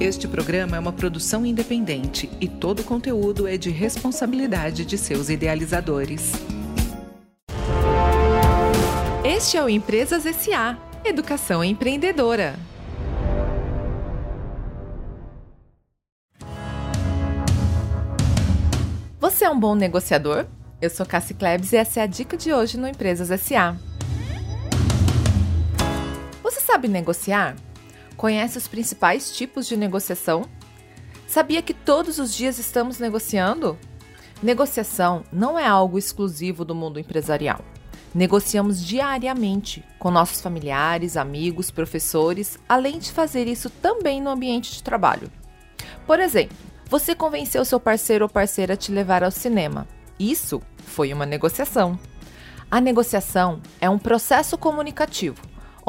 Este programa é uma produção independente e todo o conteúdo é de responsabilidade de seus idealizadores. Este é o Empresas SA Educação Empreendedora. Você é um bom negociador? Eu sou Cassi Klebs e essa é a dica de hoje no Empresas SA. Você sabe negociar? Conhece os principais tipos de negociação? Sabia que todos os dias estamos negociando? Negociação não é algo exclusivo do mundo empresarial. Negociamos diariamente com nossos familiares, amigos, professores, além de fazer isso também no ambiente de trabalho. Por exemplo, você convenceu seu parceiro ou parceira a te levar ao cinema. Isso foi uma negociação. A negociação é um processo comunicativo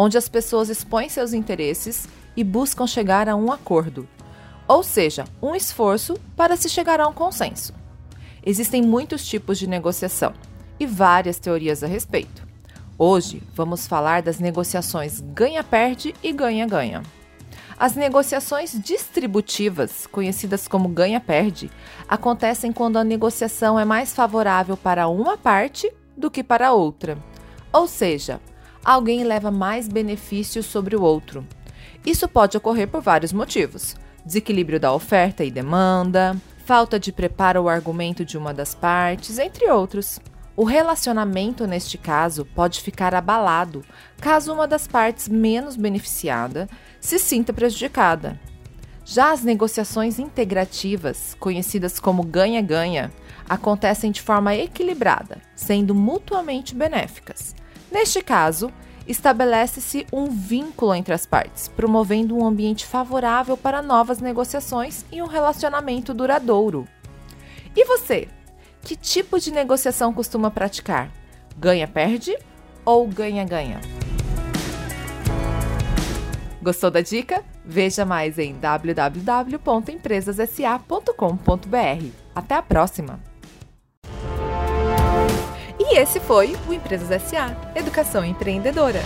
onde as pessoas expõem seus interesses e buscam chegar a um acordo, ou seja, um esforço para se chegar a um consenso. Existem muitos tipos de negociação e várias teorias a respeito. Hoje vamos falar das negociações ganha-perde e ganha-ganha. As negociações distributivas, conhecidas como ganha-perde, acontecem quando a negociação é mais favorável para uma parte do que para outra. Ou seja, alguém leva mais benefícios sobre o outro, isso pode ocorrer por vários motivos: desequilíbrio da oferta e demanda, falta de preparo ou argumento de uma das partes, entre outros. O relacionamento, neste caso, pode ficar abalado caso uma das partes menos beneficiada se sinta prejudicada. Já as negociações integrativas, conhecidas como ganha-ganha, acontecem de forma equilibrada, sendo mutuamente benéficas. Neste caso, estabelece-se um vínculo entre as partes, promovendo um ambiente favorável para novas negociações e um relacionamento duradouro. E você? Que tipo de negociação costuma praticar? Ganha-perde ou ganha-ganha? Gostou da dica? Veja mais em www.empresassa.com.br. Até a próxima! Esse foi o Empresas SA Educação Empreendedora.